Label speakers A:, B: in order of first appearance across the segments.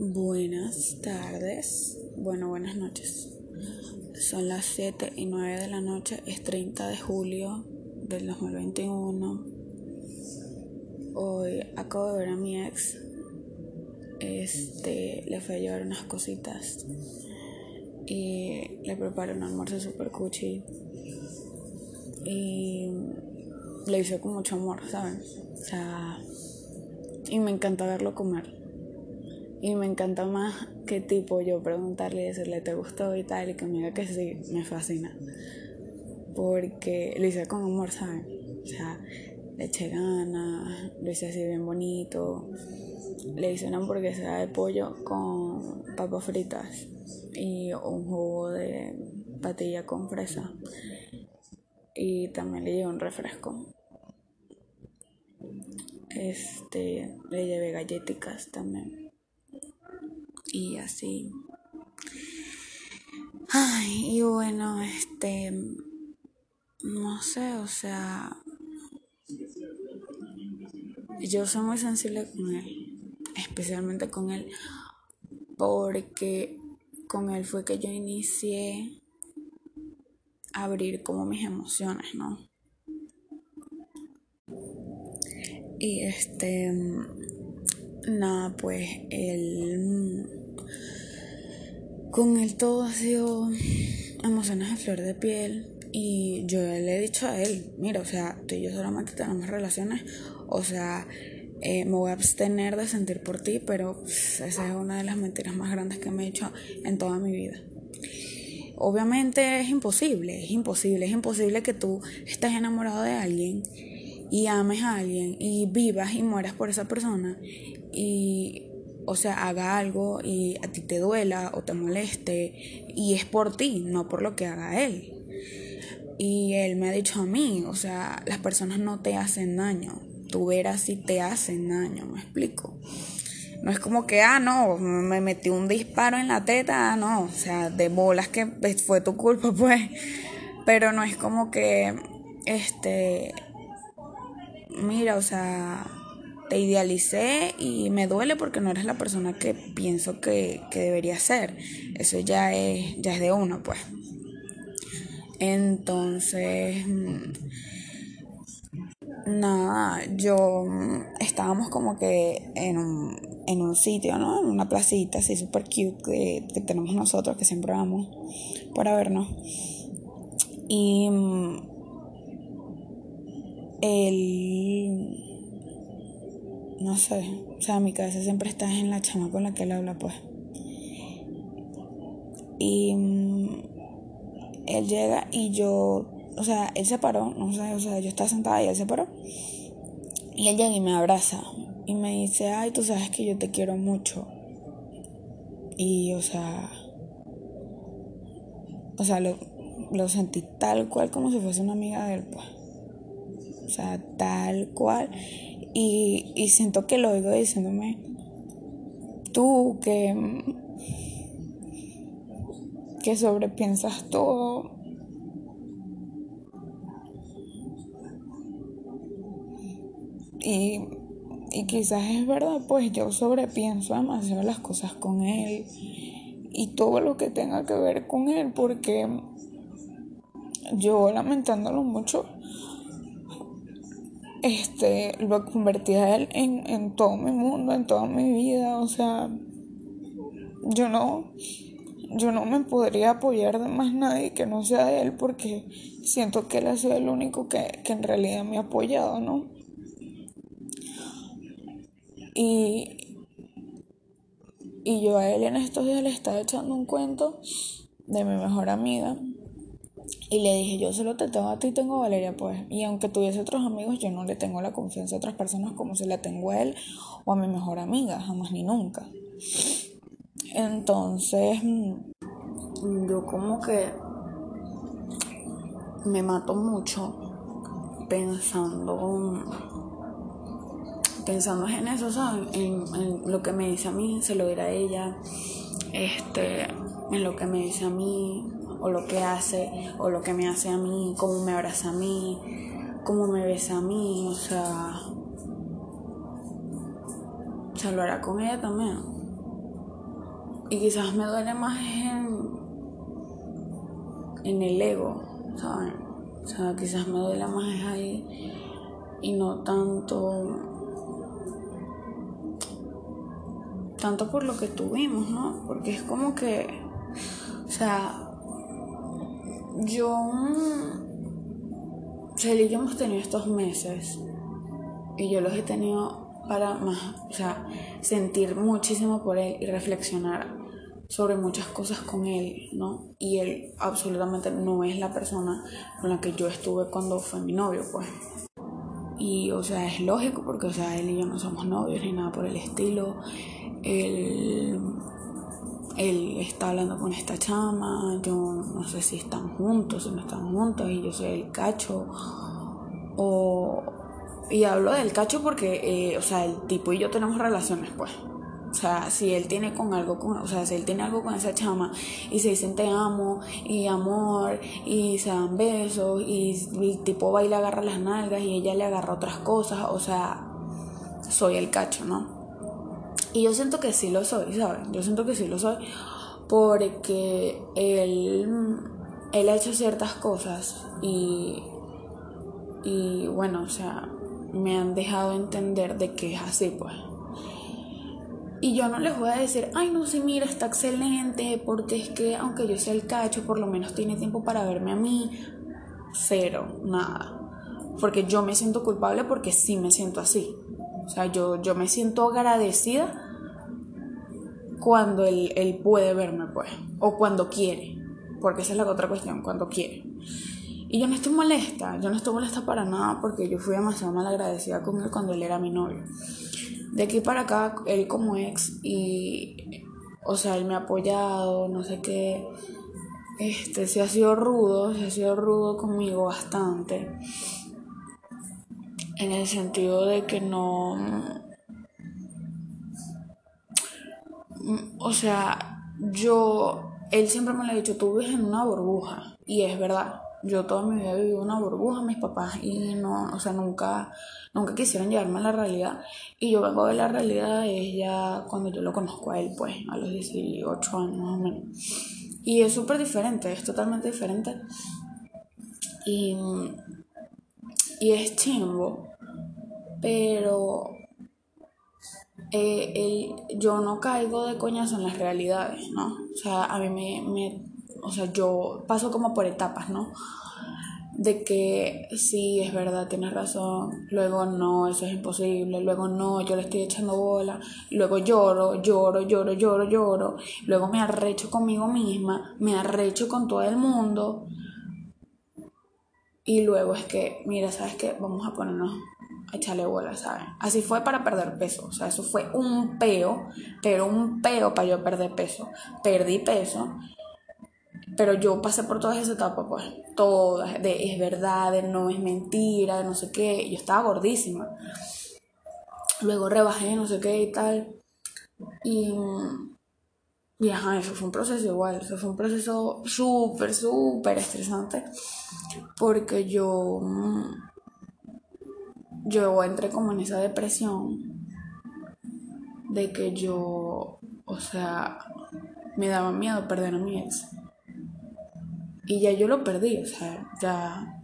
A: Buenas tardes, bueno, buenas noches. Son las 7 y 9 de la noche, es 30 de julio del 2021. Hoy acabo de ver a mi ex. Este, le fui a llevar unas cositas y le preparé un almuerzo super cuchi. Y le hice con mucho amor, ¿saben? O sea, y me encanta verlo comer. Y me encanta más que tipo yo preguntarle y decirle te gustó y tal y que me diga que sí, me fascina. Porque lo hice con amor, ¿saben? O sea, le eché ganas, lo hice así bien bonito. Le hice una hamburguesa de pollo con papas fritas y un jugo de patilla con fresa. Y también le llevé un refresco. Este, le llevé galletitas también y así. Ay, y bueno, este, no sé, o sea, yo soy muy sensible con él, especialmente con él, porque con él fue que yo inicié abrir como mis emociones, ¿no? Y este, nada, pues él con él todo ha sido emociones de flor de piel. Y yo le he dicho a él, mira, o sea, tú y yo solamente tenemos relaciones, o sea, eh, me voy a abstener de sentir por ti, pero esa es una de las mentiras más grandes que me he hecho en toda mi vida. Obviamente es imposible, es imposible, es imposible que tú estés enamorado de alguien y ames a alguien y vivas y mueras por esa persona y o sea, haga algo y a ti te duela o te moleste y es por ti, no por lo que haga él. Y él me ha dicho a mí, o sea, las personas no te hacen daño, tú verás si te hacen daño, me explico. No es como que, ah, no, me metí un disparo en la teta, no, o sea, de bolas que fue tu culpa, pues. Pero no es como que, este, mira, o sea, te idealicé y me duele porque no eres la persona que pienso que, debería ser. Eso ya es, ya es de uno, pues. Entonces, mm, nada, yo mm, estábamos como que en un, en un sitio, ¿no? En una placita así súper cute que, que, tenemos nosotros, que siempre vamos para vernos. Y mm, el no sé, o sea, mi cabeza siempre está en la chama con la que él habla, pues. Y mm, él llega y yo, o sea, él se paró, no sé, o sea, yo estaba sentada y él se paró. Y él llega y me abraza y me dice, ay, tú sabes que yo te quiero mucho. Y, o sea, o sea, lo, lo sentí tal cual como si fuese una amiga de él, pues. O sea, tal cual. Y, siento que lo oigo diciéndome, tú que, que sobrepiensas todo. Y, y quizás es verdad, pues yo sobrepienso demasiado las cosas con él y todo lo que tenga que ver con él, porque yo lamentándolo mucho, este, lo convertí a él en, en todo mi mundo, en toda mi vida, o sea, yo no, yo no me podría apoyar de más nadie que no sea él porque siento que él ha sido el único que, que en realidad me ha apoyado, ¿no? Y, y yo a él en estos días le estaba echando un cuento de mi mejor amiga y le dije, yo solo te tengo a ti, tengo a Valeria, pues. Y aunque tuviese otros amigos, yo no le tengo la confianza a otras personas como se la tengo a él o a mi mejor amiga, jamás ni nunca. Entonces, mm, yo como que me mato mucho pensando pensando en eso, ¿sabes? En, en, lo que me dice a mí, se lo dirá a ella, este, en lo que me dice a mí, o lo que hace o lo que me hace a mí, cómo me abraza a mí, cómo me besa a mí, o sea, o sea, lo hará con ella también. Y quizás me duele más en, en el ego, ¿saben? O sea, quizás me duele más ahí y no tanto tanto por lo que tuvimos, ¿no? Porque es como que, o sea, yo, o sea, y yo hemos tenido estos meses y yo los he tenido para más, o sea, sentir muchísimo por él y reflexionar sobre muchas cosas con él, ¿no? Y él absolutamente no es la persona con la que yo estuve cuando fue mi novio, pues. Y, o sea, es lógico porque, o sea, él y yo no somos novios ni nada por el estilo. Él, él está hablando con esta chama, yo no sé si están juntos, si no están juntos, y yo soy el cacho. O, y hablo del cacho porque, eh, o sea, el tipo y yo tenemos relaciones, pues. O sea, si él tiene con algo con, o sea, si él tiene algo con esa chama y se dicen te amo y amor y se dan besos y el tipo va y le agarra las nalgas y ella le agarra otras cosas, o sea, soy el cacho, ¿no? Y yo siento que sí lo soy, ¿sabes? Yo siento que sí lo soy porque él, él ha hecho ciertas cosas y, y bueno, o sea, me han dejado entender de que es así, pues. Y yo no les voy a decir, ay, no, sí, mira, está excelente, porque es que aunque yo sea el cacho, por lo menos tiene tiempo para verme a mí. Cero, nada. Porque yo me siento culpable porque sí me siento así. O sea, yo, yo me siento agradecida cuando él, él puede verme, pues. O cuando quiere. Porque esa es la otra cuestión, cuando quiere. Y yo no estoy molesta, yo no estoy molesta para nada porque yo fui demasiado mal agradecida con él cuando él era mi novio. De aquí para acá, él como ex y, o sea, él me ha apoyado, no sé qué, este, se ha sido rudo, se ha sido rudo conmigo bastante. En el sentido de que no, o sea, yo, él siempre me lo ha dicho, tú vives en una burbuja, y es verdad yo toda mi vida he vivido una burbuja, mis papás, y no, o sea, nunca, nunca quisieron llevarme a la realidad. Y yo vengo de la realidad es ya cuando yo lo conozco a él, pues, a los 18 años más o menos. Y es súper diferente, es totalmente diferente. Y, y es chimbo, pero eh, yo no caigo de coñazo en las realidades, ¿no? O sea, a mí me, me o sea, yo paso como por etapas, ¿no? De que sí, es verdad, tienes razón, luego no, eso es imposible, luego no, yo le estoy echando bola, luego lloro, lloro, lloro, lloro, lloro, luego me arrecho conmigo misma, me arrecho con todo el mundo, y luego es que, mira, ¿sabes qué? Vamos a ponernos a echarle bola, ¿sabes? Así fue para perder peso, o sea, eso fue un peo, pero un peo para yo perder peso. Perdí peso pero yo pasé por todas esas etapas, pues, todas, de es verdad, de no es mentira, de no sé qué. Yo estaba gordísima. Luego rebajé, no sé qué y tal. Y, y ajá, eso fue un proceso igual, eso fue un proceso súper, súper estresante. Porque yo, yo entré como en esa depresión de que yo, o sea, me daba miedo perder a mi ex. Y ya yo lo perdí, o sea, ya...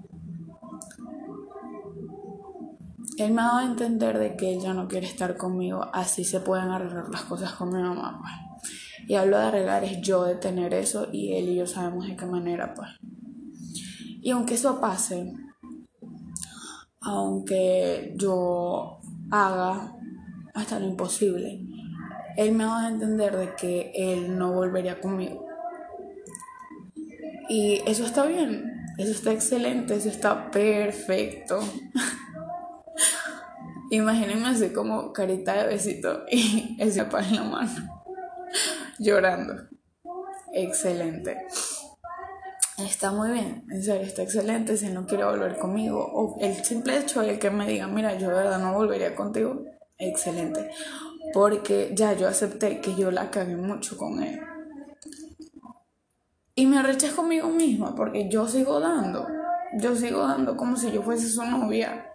A: Él me ha dado a entender de que él ya no quiere estar conmigo, así se pueden arreglar las cosas con mi mamá, pues. Y hablo de arreglar es yo de tener eso y él y yo sabemos de qué manera, pues. Y aunque eso pase, aunque yo haga hasta lo imposible, él me ha a entender de que él no volvería conmigo. Y eso está bien, eso está excelente, eso está perfecto. Imagínense así como carita de besito y ese pan en la mano, llorando. Excelente. Está muy bien, en serio, está excelente. Si no quiere volver conmigo, o el simple hecho de que me diga, mira, yo de verdad no volvería contigo, excelente. Porque ya yo acepté que yo la cagué mucho con él y me arreché conmigo misma porque yo sigo dando. Yo sigo dando como si yo fuese su novia.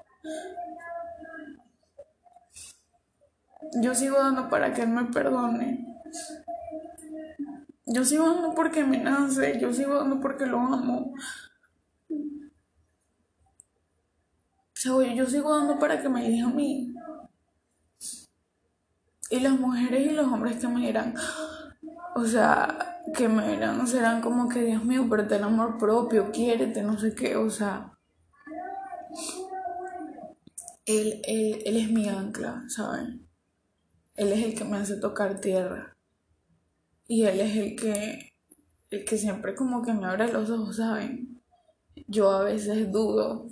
A: Yo sigo dando para que él me perdone. Yo sigo dando porque me nace, yo sigo dando porque lo amo. Yo sigo dando para que me elija a mí. Y las mujeres y los hombres que me dirán, o sea, que me dirán, serán como que, Dios mío, pero ten amor propio, quiérete, no sé qué, o sea. Él, él, él es mi ancla, ¿saben? Él es el que me hace tocar tierra. Y él es el que, el que siempre como que me abre los ojos, ¿saben? Yo a veces dudo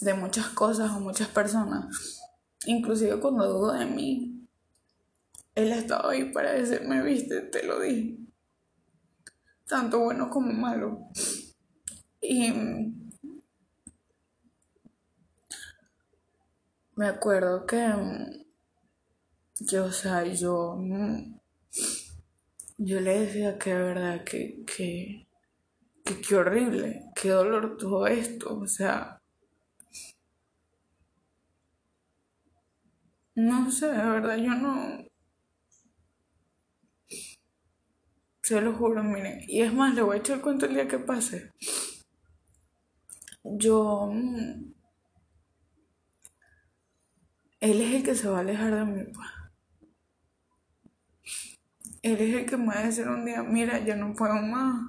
A: de muchas cosas o muchas personas. Inclusive cuando dudo de mí, él ha estado ahí para decirme, viste, te lo dije. Tanto bueno como malo. Y me acuerdo que, yo, o sea, yo, yo le decía que de verdad que, que, que qué horrible, qué dolor todo esto, o sea, No sé, de verdad, yo no. Se lo juro, miren. Y es más, le voy a echar el el día que pase. Yo. Mm, él es el que se va a alejar de mí, pues. Él es el que me va a decir un día: Mira, ya no puedo más.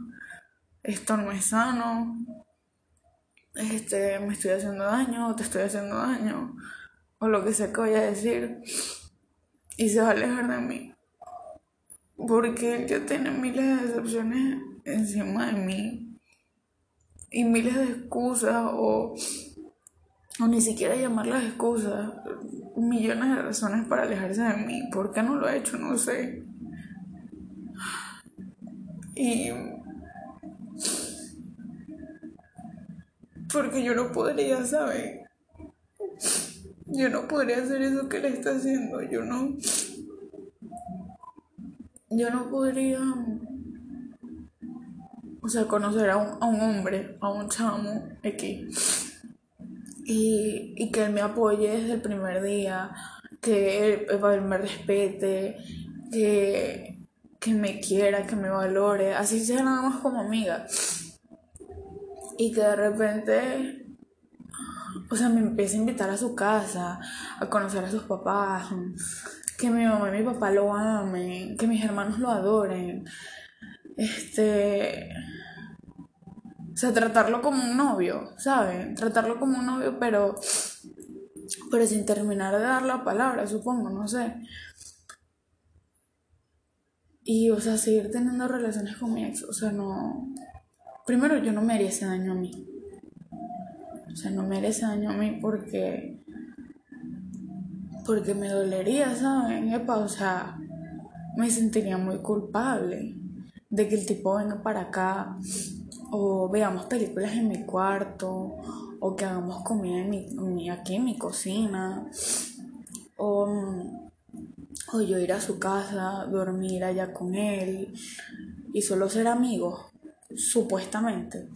A: Esto no es sano. Este, me estoy haciendo daño, te estoy haciendo daño o lo que sea que vaya a decir y se va a alejar de mí. Porque él ya tiene miles de decepciones encima de mí y miles de excusas o, o ni siquiera llamarlas excusas, millones de razones para alejarse de mí. ¿Por qué no lo ha hecho? No sé. Y porque yo no podría, ¿sabes? Yo no podría hacer eso que él está haciendo. Yo no. Yo no podría. O sea, conocer a un, a un hombre, a un chamo X. Y, y que él me apoye desde el primer día. Que él, me respete. Que, que me quiera, que me valore. Así sea nada más como amiga. Y que de repente o sea, me empieza a invitar a su casa, a conocer a sus papás, que mi mamá y mi papá lo amen, que mis hermanos lo adoren. Este. O sea, tratarlo como un novio, ¿saben? Tratarlo como un novio, pero. Pero sin terminar de dar la palabra, supongo, no sé. Y, o sea, seguir teniendo relaciones con mi ex, o sea, no. Primero, yo no me haría ese daño a mí. O sea, no merece daño a mí porque. Porque me dolería, ¿saben? Epa, o sea, me sentiría muy culpable de que el tipo venga para acá o veamos películas en mi cuarto o que hagamos comida en mi, aquí en mi cocina o, o yo ir a su casa, dormir allá con él y solo ser amigos, supuestamente.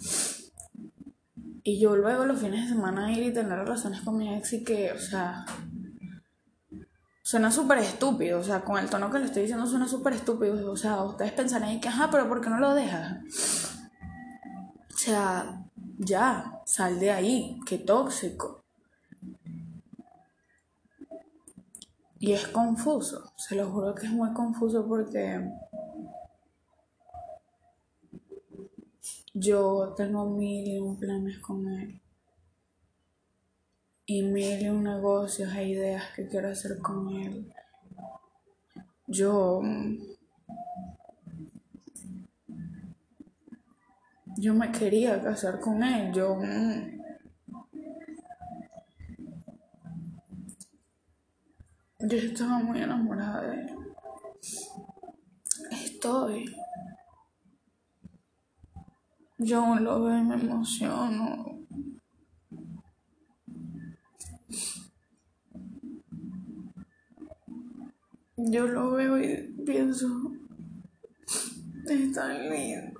A: Y yo luego los fines de semana ir y tener relaciones con mi ex y que, o sea, suena súper estúpido, o sea, con el tono que le estoy diciendo suena súper estúpido, o sea, ustedes pensarán que, ajá, pero ¿por qué no lo dejas? O sea, ya, sal de ahí, qué tóxico. Y es confuso, se lo juro que es muy confuso porque Yo tengo mil y un planes con él. Y mil y un negocios e ideas que quiero hacer con él. Yo. Yo me quería casar con él. Yo. Yo estaba muy enamorada de él. Estoy. Yo lo veo y me emociono. Yo lo veo y pienso, es tan lindo.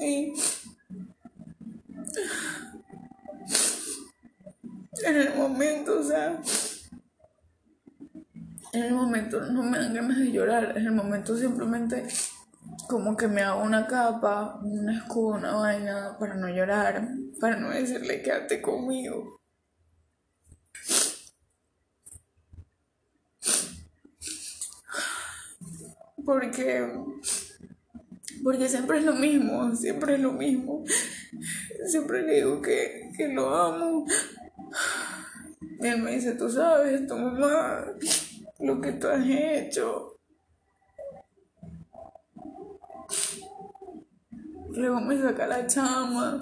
A: Y en el momento, o sea, en el momento no me dan ganas de llorar, en el momento simplemente como que me hago una capa, un escudo, una vaina para no llorar, para no decirle quédate conmigo. Porque porque siempre es lo mismo, siempre es lo mismo. Siempre le digo que, que lo amo. Y él me dice, tú sabes, tu mamá, lo que tú has hecho. Luego me saca la chama.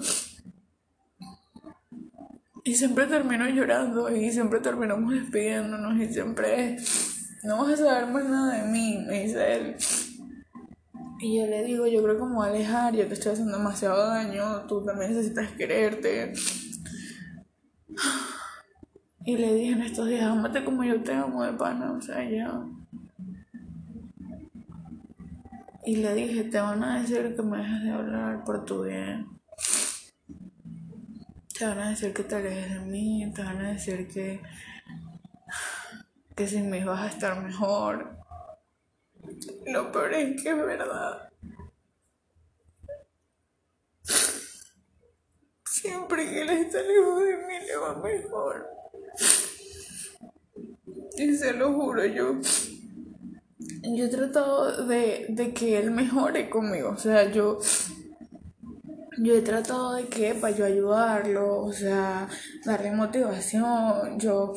A: Y siempre termino llorando y siempre terminamos despidiéndonos y siempre no vas a saber más nada de mí, me dice él. Y yo le digo, yo creo que me alejar, yo te estoy haciendo demasiado daño, tú también necesitas quererte. Y le dije en estos días, amate como yo te amo de pana, o sea, ya. Y le dije, te van a decir que me dejes de hablar por tu bien. Te van a decir que te alejes de mí, te van a decir que, que sin mí vas a estar mejor. Lo peor es que es verdad. Siempre que él está lejos de mí le va mejor. Y se lo juro, yo yo he tratado de, de, que él mejore conmigo. O sea, yo, yo he tratado de que para yo ayudarlo, o sea, darle motivación. Yo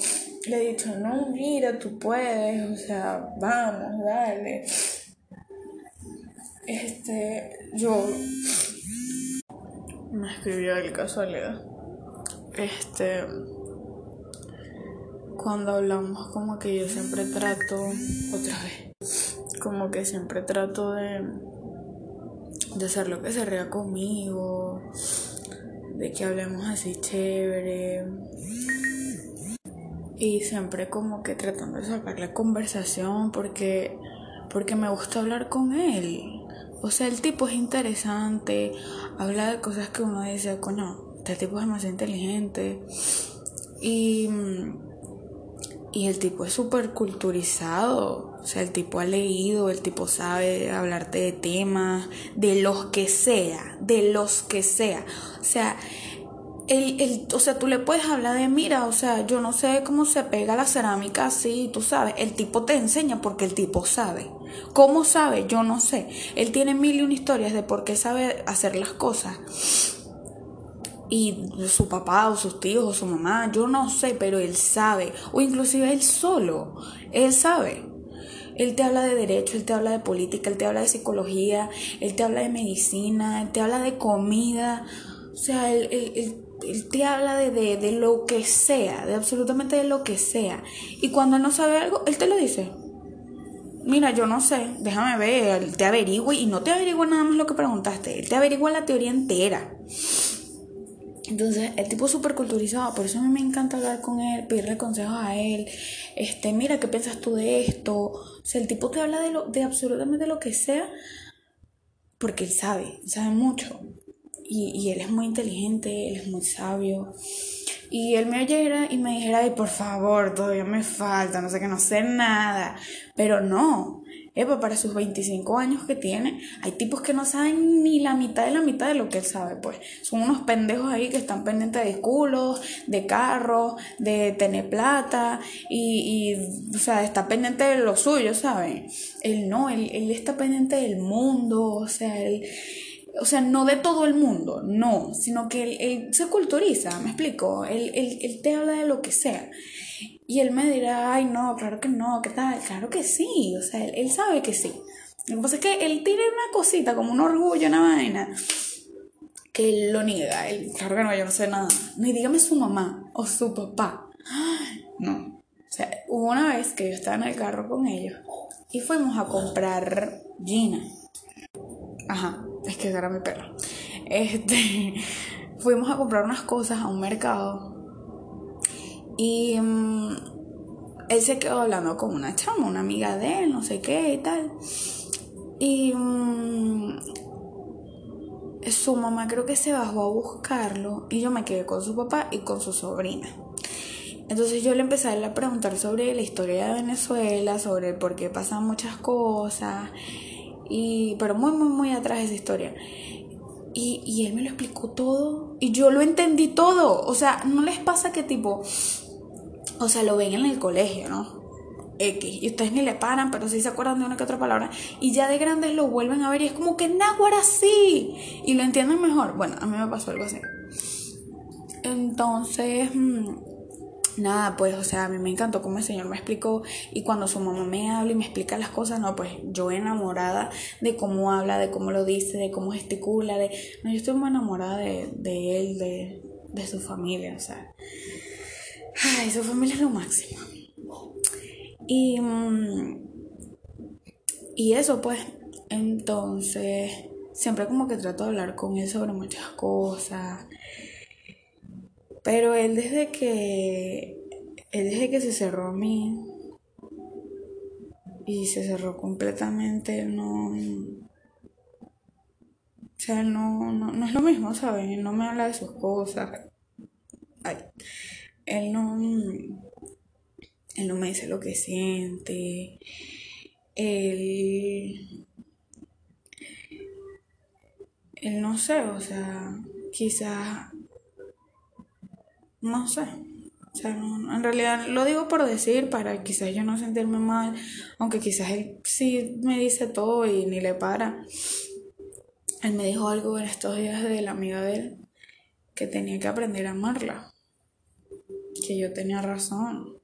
A: le he dicho, no, mira, tú puedes, o sea, vamos, dale. Este, yo me escribió el casualidad. Este, cuando hablamos, como que yo siempre trato, otra vez, como que siempre trato de, de hacer lo que se ría conmigo, de que hablemos así chévere y siempre como que tratando de sacar la conversación porque, porque me gusta hablar con él. O sea, el tipo es interesante, habla de cosas que uno dice, coño, este tipo es demasiado inteligente. Y, y el tipo es súper culturizado. O sea, el tipo ha leído, el tipo sabe hablarte de temas, de los que sea, de los que sea. O sea, el, el, o sea, tú le puedes hablar de, mira, o sea, yo no sé cómo se pega la cerámica así, tú sabes. El tipo te enseña porque el tipo sabe. ¿Cómo sabe? Yo no sé. Él tiene mil y una historias de por qué sabe hacer las cosas. Y su papá o sus tíos o su mamá, yo no sé, pero él sabe. O inclusive él solo, él sabe. Él te habla de derecho, él te habla de política, él te habla de psicología, él te habla de medicina, él te habla de comida. O sea, él, él él te habla de, de, de, lo que sea, de absolutamente de lo que sea. Y cuando él no sabe algo, él te lo dice. Mira, yo no sé, déjame ver, él te averigua y no te averigua nada más lo que preguntaste, él te averigua la teoría entera. Entonces, el tipo es súper culturizado, por eso a mí me encanta hablar con él, pedirle consejos a él. Este, mira, ¿qué piensas tú de esto? O sea, el tipo te habla de, lo, de absolutamente lo que sea, porque él sabe, sabe mucho. Y, y, él es muy inteligente, él es muy sabio. Y él me oyera y me dijera, ay, por favor, todavía me falta, no sé que no sé nada. Pero no, Epa, para sus 25 años que tiene, hay tipos que no saben ni la mitad de la mitad de lo que él sabe, pues. Son unos pendejos ahí que están pendientes de culos, de carros, de tener plata y, y, o sea, está pendiente de lo suyo, ¿saben? Él no, él, él está pendiente del mundo, o sea, él o sea, no de todo el mundo, no, sino que él, se culturiza, me explico, él, él, te habla de lo que sea. Y él me dirá, ay, no, claro que no, ¿qué tal? Claro que sí, o sea, él, sabe que sí. Lo que pasa es que él tiene una cosita, como un orgullo, una vaina, que él lo niega. Él, claro que no, yo no sé nada. Ni dígame su mamá o su papá. No. O sea, hubo una vez que yo estaba en el carro con ellos y fuimos a comprar Gina. Ajá, es que era mi perro. Este, fuimos a comprar unas cosas a un mercado y mm, él se quedó hablando con una chama, una amiga de él, no sé qué y tal. Y mm, su mamá creo que se bajó a buscarlo y yo me quedé con su papá y con su sobrina. Entonces yo le empecé a preguntar sobre la historia de Venezuela, sobre por qué pasan muchas cosas, y, pero muy, muy, muy atrás de esa historia. Y, y él me lo explicó todo y yo lo entendí todo. O sea, no les pasa que tipo, o sea, lo ven en el colegio, ¿no? X. Y ustedes ni le paran, pero sí se acuerdan de una que otra palabra. Y ya de grandes lo vuelven a ver y es como que náhuara sí. Y lo entienden mejor. Bueno, a mí me pasó algo así. Entonces, mm, nada, pues, o sea, a mí me encantó como el Señor me explicó. Y cuando su mamá me habla y me explica las cosas, no, pues yo enamorada de cómo habla, de cómo lo dice, de cómo gesticula, de. No, yo estoy muy enamorada de, de él, de, de su familia, o sea. Ay, su familia es lo máximo. Y, mm, y eso pues, entonces, siempre como que trato de hablar con él sobre muchas cosas. Pero él desde que, él desde que se cerró a mí y se cerró completamente, no... O sea, no, no, no es lo mismo, ¿saben? Él no me habla de sus cosas. Ay, él no él no me dice lo que siente, él, él no sé, o sea, quizás, no sé, o sea, en realidad lo digo por decir, para quizás yo no sentirme mal, aunque quizás él sí me dice todo y ni le para. Él me dijo algo en estos días de la amiga de él, que tenía que aprender a amarla, que yo tenía razón,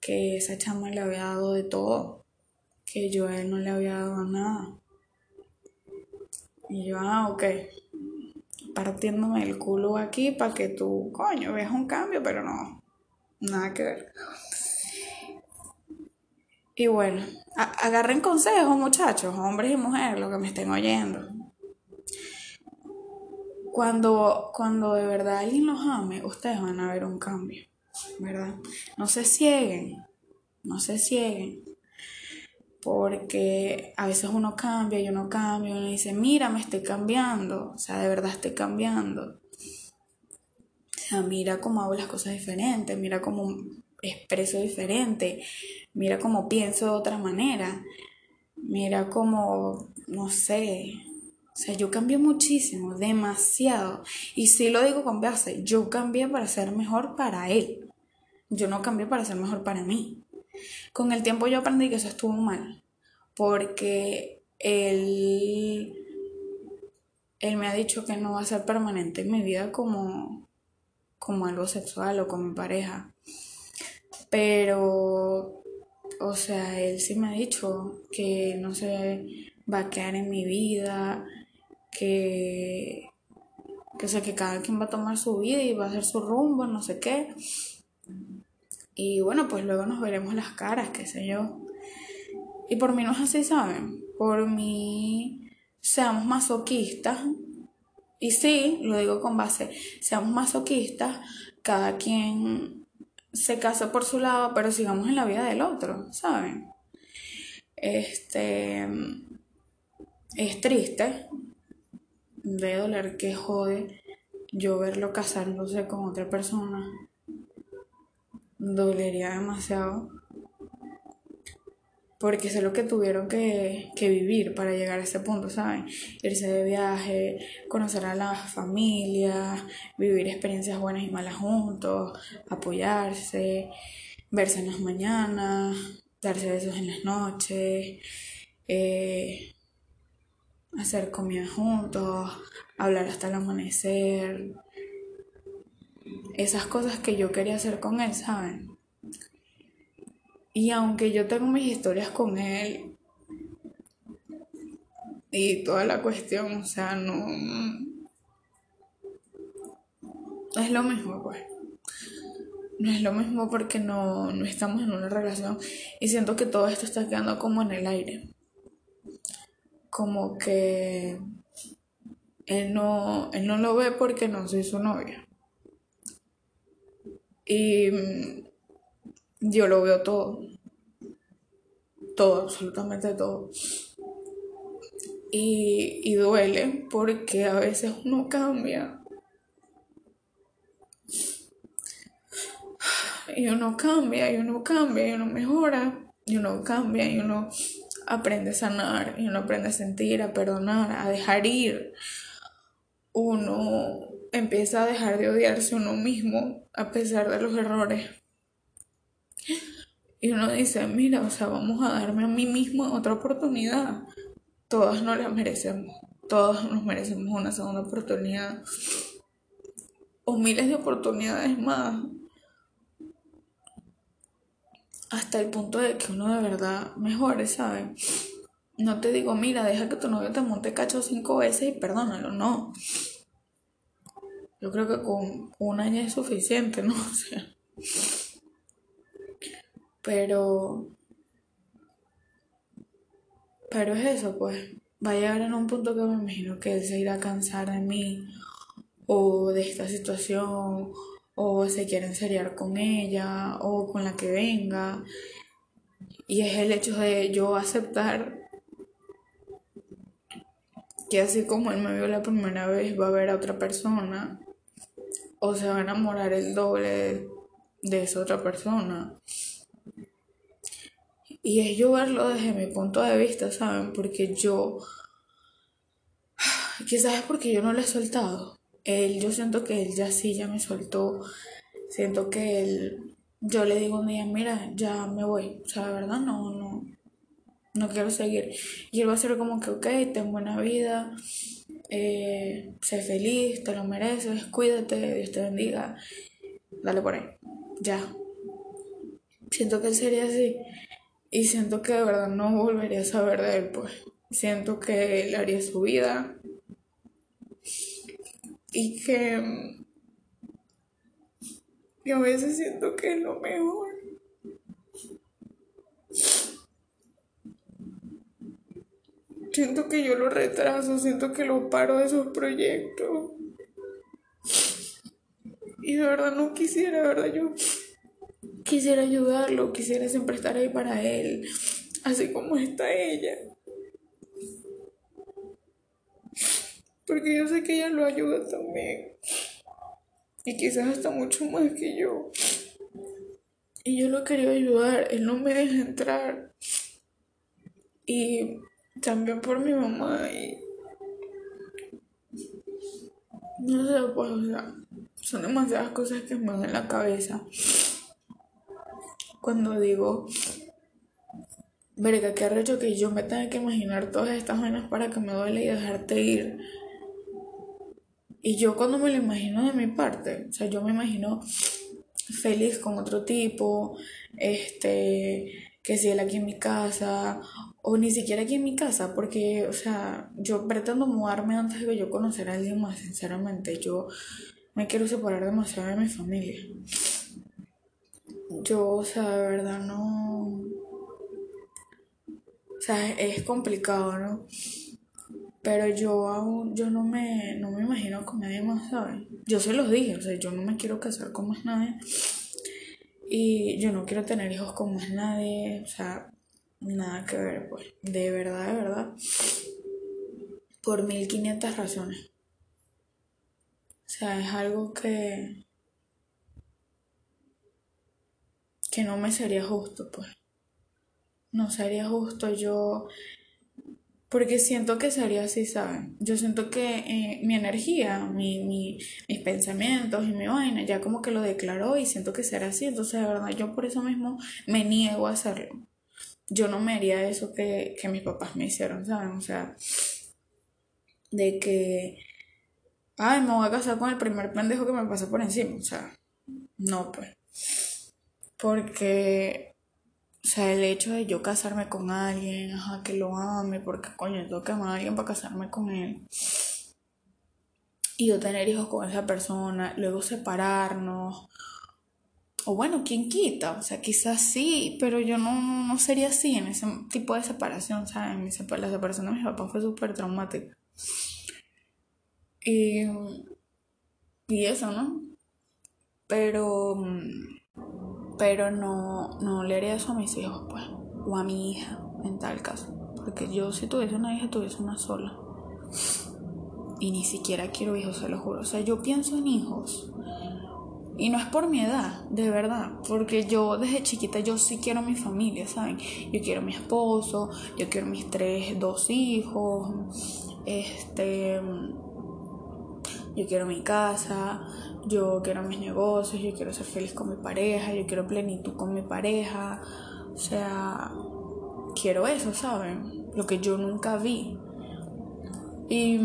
A: que esa chama le había dado de todo, que yo a él no le había dado nada. Y yo, ah, ok, partiéndome el culo aquí para que tú, coño, veas un cambio, pero no, nada que ver. Y bueno, agarren consejos, muchachos, hombres y mujeres, los que me estén oyendo. Cuando, cuando de verdad alguien los ame, ustedes van a ver un cambio. ¿verdad? No se cieguen, no se cieguen, porque a veces uno cambia y uno cambia y uno dice, mira, me estoy cambiando, o sea, de verdad estoy cambiando. O sea, mira cómo hago las cosas diferentes, mira cómo expreso diferente, mira cómo pienso de otra manera, mira cómo, no sé, o sea, yo cambié muchísimo, demasiado. Y sí lo digo con base, yo cambié para ser mejor para él. Yo no cambié para ser mejor para mí. Con el tiempo yo aprendí que eso estuvo mal. Porque él, él me ha dicho que no va a ser permanente en mi vida como, como algo sexual o con mi pareja. Pero, o sea, él sí me ha dicho que no se va a quedar en mi vida, que, que, sé que cada quien va a tomar su vida y va a hacer su rumbo, no sé qué. Y bueno, pues luego nos veremos las caras, qué sé yo. Y por mí no es así, ¿saben? Por mí seamos masoquistas. Y sí, lo digo con base, seamos masoquistas, cada quien se casa por su lado, pero sigamos en la vida del otro, ¿saben? Este es triste, de doler que jode yo verlo casándose con otra persona. Dolería demasiado. Porque sé lo que tuvieron que, que, vivir para llegar a ese punto, ¿saben? Irse de viaje, conocer a las familias, vivir experiencias buenas y malas juntos, apoyarse, verse en las mañanas, darse besos en las noches, eh, hacer comida juntos, hablar hasta el amanecer. Esas cosas que yo quería hacer con él, ¿saben? Y aunque yo tengo mis historias con él y toda la cuestión, o sea, no... Es lo mismo, pues. No es lo mismo porque no, no estamos en una relación y siento que todo esto está quedando como en el aire como que él no, él no lo ve porque no soy su novia. Y mm, yo lo veo todo. Todo, absolutamente todo. Y, y duele porque a veces uno cambia. y uno cambia, y uno cambia, y uno mejora, y uno cambia, y uno aprende a sanar, y uno aprende a sentir, a perdonar, a dejar ir. Uno empieza a dejar de odiarse uno mismo a pesar de los errores. Y uno dice, mira, o sea, vamos a darme a mí mismo otra oportunidad. Todas nos la merecemos. Todos nos merecemos una segunda oportunidad. O miles de oportunidades más hasta el punto de que uno de verdad mejore, ¿sabes? No te digo, mira, deja que tu novio te monte cacho cinco veces y perdónalo, no. Yo creo que con un año es suficiente, ¿no? O sea. Pero. Pero es eso, pues. Va a llegar en un punto que me imagino que él se irá a cansar de mí o de esta situación o se quiere enseriar con ella o con la que venga. Y es el hecho de yo aceptar que así como él me vio la primera vez va a ver a otra persona o se va a enamorar el doble de, esa otra persona. Y es yo verlo desde mi punto de vista, ¿saben? Porque yo, quizás es porque yo no lo he soltado él, yo siento que él ya sí, ya me soltó. Siento que él, yo le digo un día, mira, ya me voy. O sea, de verdad, no, no, no quiero seguir. Y él va a ser como que, ok, ten buena vida, eh, sé feliz, te lo mereces, cuídate, Dios te bendiga. Dale por ahí. Ya. Siento que él sería así. Y siento que de verdad no volvería a saber de él, pues. Siento que él haría su vida y que yo a veces siento que es lo mejor. Siento que yo lo retraso, siento que lo paro de esos proyectos. Y de verdad no quisiera, de verdad yo quisiera ayudarlo, quisiera siempre estar ahí para él, así como está ella. Porque yo sé que ella lo ayuda también. Y quizás hasta mucho más que yo. Y yo lo quería ayudar. Él no me deja entrar. Y también por mi mamá. Y... No sé, pues, o sea, son demasiadas cosas que me dan en la cabeza. Cuando digo, verga, qué arrecho que yo me tenga que imaginar todas estas vainas para que me duele y dejarte ir. Y yo cuando me lo imagino de mi parte, o sea, yo me imagino feliz con otro tipo, este, que si él aquí en mi casa, o ni siquiera aquí en mi casa, porque, o sea, yo pretendo mudarme antes de que yo conocer a alguien más, sinceramente, yo me quiero separar demasiado de mi familia. Yo, o sea, de verdad no... O sea, es complicado, ¿no? Pero yo aún, yo no me, no me imagino con nadie más, ¿sabes? Yo se los dije, o sea, yo no me quiero casar con más nadie. Y yo no quiero tener hijos con más nadie, o sea, nada que ver, pues. De verdad, de verdad. Por 1500 razones. O sea, es algo que. que no me sería justo, pues. No sería justo yo porque siento que sería así, ¿saben? Yo siento que eh, mi energía, mi, mi, mis pensamientos y mi vaina ya como que lo declaró y siento que será así. Entonces, de verdad, yo por eso mismo me niego a hacerlo. Yo no me haría eso que, que mis papás me hicieron, ¿saben? O sea, de que, ay, me voy a casar con el primer pendejo que me pasa por encima. O sea, no, pues. Porque o sea, el hecho de yo casarme con alguien, ajá, que lo ame, porque coño, tengo que amar a alguien para casarme con él. Y yo tener hijos con esa persona, luego separarnos. O bueno, ¿quién quita? O sea, quizás sí, pero yo no, no sería así en ese tipo de separación, ¿sabes? Mi, la separación de mis papás fue súper traumática. Y, y eso, ¿no? Pero mm, pero no, no le haría eso a mis hijos, pues, o a mi hija, en tal caso. Porque yo si tuviese una hija, tuviese una sola. Y ni siquiera quiero hijos, se lo juro. O sea, yo pienso en hijos Y no es por mi edad, de verdad, porque yo desde chiquita yo sí quiero mi familia, ¿saben? Yo quiero mi esposo, yo quiero mis tres, dos hijos, este, yo quiero mi casa, yo quiero mis negocios, yo quiero ser feliz con mi pareja, yo quiero plenitud con mi pareja, o sea, quiero eso, ¿saben? Lo que yo nunca vi. Y,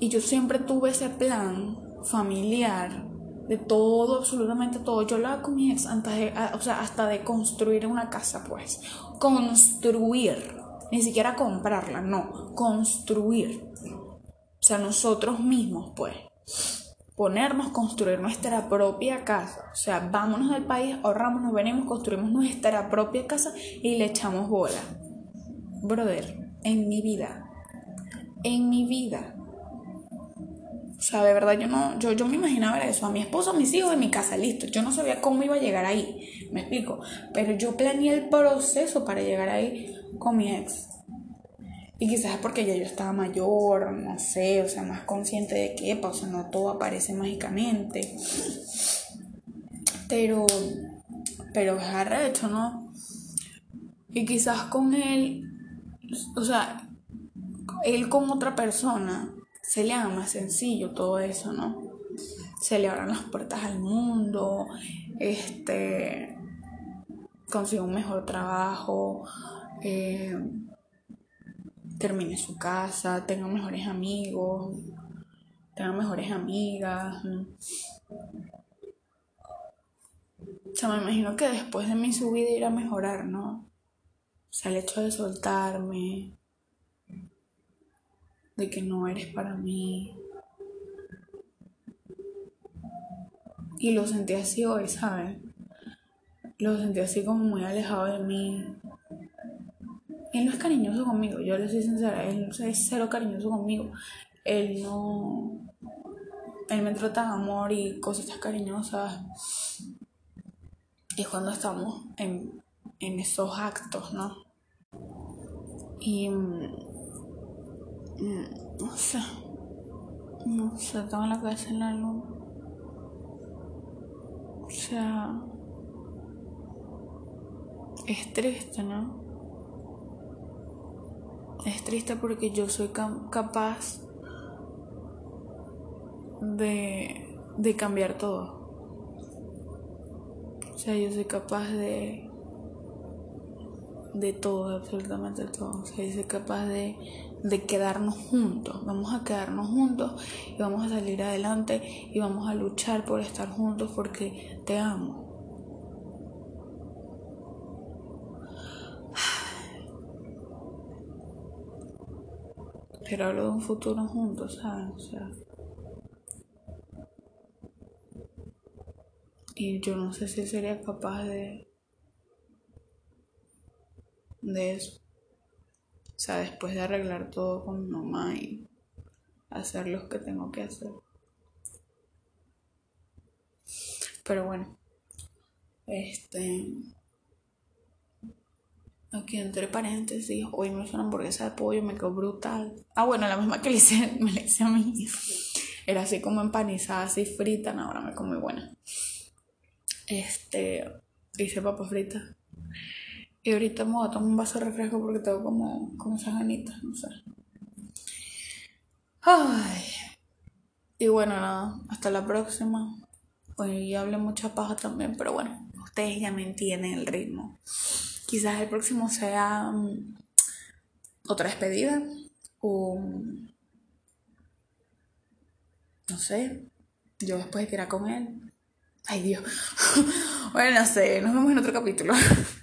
A: y yo siempre tuve ese plan familiar, de todo, absolutamente todo. Yo hablaba con o sea, hasta de construir una casa, pues. Construir, ni siquiera comprarla, no, construir. Sea, nosotros mismos, pues. Ponernos, construir nuestra propia casa. O sea, vámonos del país, ahorramos, nos venimos, construimos nuestra propia casa y le echamos bola. Brother, en mi vida, en mi vida, o sea, de verdad yo no, yo, yo me imaginaba eso, a mi esposo, a mis hijos, en mi casa, listo. Yo no sabía cómo iba a llegar ahí, me explico. Pero yo planeé el proceso para llegar ahí con mi ex. Y quizás es porque ya yo estaba mayor, no sé, o sea, más consciente de que, o sea, no todo aparece mágicamente. Pero, pero es arrecho, ¿no? Y quizás con él, o sea, él con otra persona, se le haga más sencillo todo eso, ¿no? Se le abran las puertas al mundo, este, consiga un mejor trabajo, eh, termine su casa, tenga mejores amigos, tenga mejores amigas. O sea, me imagino que después de mi subida irá a mejorar, ¿no? O sea, el hecho de soltarme, de que no eres para mí. Y lo sentí así hoy, ¿sabes? Lo sentí así como muy alejado de mí. Él no es cariñoso conmigo, yo le soy sincera, él es cero cariñoso conmigo. Él no. Él me trata de amor y cositas cariñosas. Y cuando estamos en, en esos actos, ¿no? Y no sé. No sé, tengo la cabeza en la luna. O sea. Es triste, ¿no? Es triste porque yo soy capaz de, de cambiar todo. O sea, yo soy capaz de de todo, absolutamente todo. O sea, yo soy capaz de de quedarnos juntos. Vamos a quedarnos juntos y vamos a salir adelante y vamos a luchar por estar juntos porque te amo. Pero hablo de un futuro juntos, ¿sabes? O sea, y yo no sé si sería capaz de de eso. O sea, después de arreglar todo con mi mamá y hacer lo que tengo que hacer. Pero bueno, este. Aquí entre paréntesis, hoy me hizo una hamburguesa de pollo, me quedó brutal. Ah, bueno, la misma que le hice, me la hice a mí. Era así como empanizada, así frita, ahora me como muy buena. Este, hice papas fritas y ahorita me voy a tomar un vaso de refresco porque tengo como, como esas ganitas, no sé. Ay. Y bueno, nada, hasta la próxima. Hoy hablé mucha paja también, pero bueno, ustedes ya me entienden el ritmo. Quizás el próximo sea mm, otra despedida o no sé, yo después de era con él. Ay Dios. bueno, no sé, nos vemos en otro capítulo.